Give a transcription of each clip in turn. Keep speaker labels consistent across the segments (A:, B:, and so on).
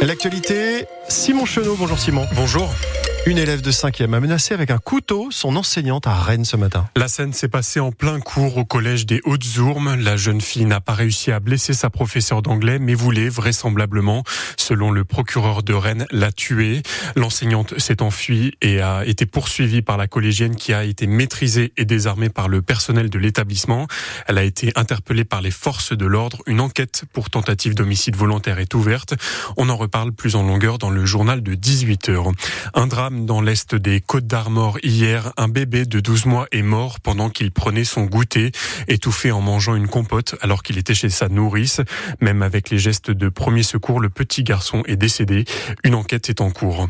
A: L'actualité, Simon Chenot. Bonjour Simon.
B: Bonjour.
A: Une élève de 5e a menacé avec un couteau son enseignante à Rennes ce matin.
B: La scène s'est passée en plein cours au collège des Hautes-Ourmes. La jeune fille n'a pas réussi à blesser sa professeure d'anglais, mais voulait vraisemblablement, selon le procureur de Rennes, la tuer. L'enseignante s'est enfuie et a été poursuivie par la collégienne qui a été maîtrisée et désarmée par le personnel de l'établissement. Elle a été interpellée par les forces de l'ordre. Une enquête pour tentative d'homicide volontaire est ouverte. On en reparle plus en longueur dans le journal de 18 heures. Un drame dans l'est des Côtes d'Armor hier. Un bébé de 12 mois est mort pendant qu'il prenait son goûter, étouffé en mangeant une compote alors qu'il était chez sa nourrice. Même avec les gestes de premier secours, le petit garçon est décédé. Une enquête est en cours.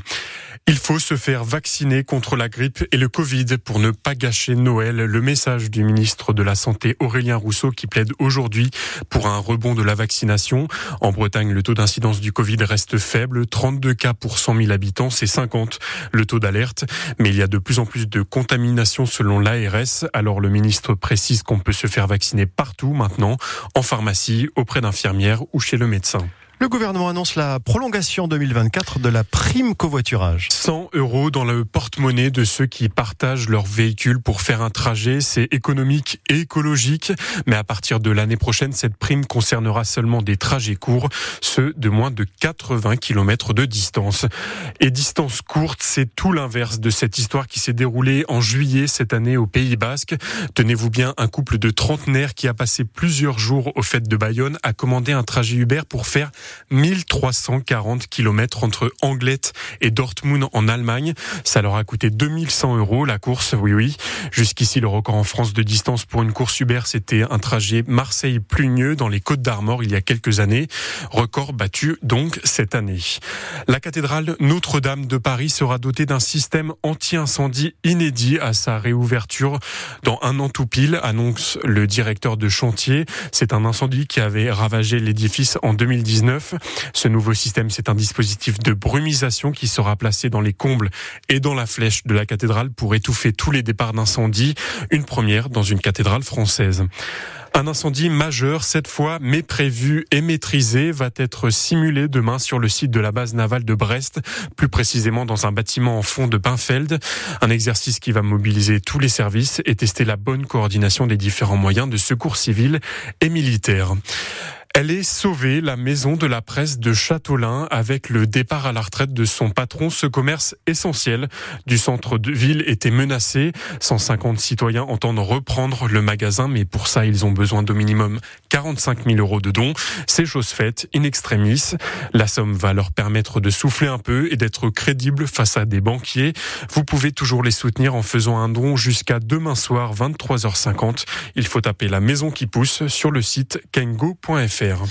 B: Il faut se faire vacciner contre la grippe et le Covid pour ne pas gâcher Noël. Le message du ministre de la Santé Aurélien Rousseau qui plaide aujourd'hui pour un rebond de la vaccination. En Bretagne, le taux d'incidence du Covid reste faible, 32 cas pour 100 000 habitants, c'est 50 le taux d'alerte. Mais il y a de plus en plus de contamination selon l'ARS. Alors le ministre précise qu'on peut se faire vacciner partout maintenant, en pharmacie, auprès d'infirmières ou chez le médecin.
A: Le gouvernement annonce la prolongation 2024 de la prime covoiturage.
B: 100 euros dans le porte-monnaie de ceux qui partagent leur véhicule pour faire un trajet. C'est économique et écologique. Mais à partir de l'année prochaine, cette prime concernera seulement des trajets courts, ceux de moins de 80 km de distance. Et distance courte, c'est tout l'inverse de cette histoire qui s'est déroulée en juillet cette année au Pays Basque. Tenez-vous bien, un couple de trentenaires qui a passé plusieurs jours aux fêtes de Bayonne a commandé un trajet Uber pour faire 1340 km entre Anglette et Dortmund en Allemagne. Ça leur a coûté 2100 euros la course, oui oui. Jusqu'ici, le record en France de distance pour une course Uber, c'était un trajet Marseille-Plugneux dans les Côtes d'Armor il y a quelques années. Record battu donc cette année. La cathédrale Notre-Dame de Paris sera dotée d'un système anti-incendie inédit à sa réouverture dans un an tout pile, annonce le directeur de chantier. C'est un incendie qui avait ravagé l'édifice en 2019 ce nouveau système, c'est un dispositif de brumisation qui sera placé dans les combles et dans la flèche de la cathédrale pour étouffer tous les départs d'incendie. Une première dans une cathédrale française. Un incendie majeur, cette fois, mais prévu et maîtrisé, va être simulé demain sur le site de la base navale de Brest, plus précisément dans un bâtiment en fond de Pinfeld. Un exercice qui va mobiliser tous les services et tester la bonne coordination des différents moyens de secours civils et militaires. Elle est sauvée, la maison de la presse de Châteaulin, avec le départ à la retraite de son patron. Ce commerce essentiel du centre de ville était menacé. 150 citoyens entendent reprendre le magasin, mais pour ça, ils ont besoin d'au minimum 45 000 euros de dons. C'est chose faite, in extremis. La somme va leur permettre de souffler un peu et d'être crédible face à des banquiers. Vous pouvez toujours les soutenir en faisant un don jusqu'à demain soir, 23h50. Il faut taper la maison qui pousse sur le site kengo.fr faire.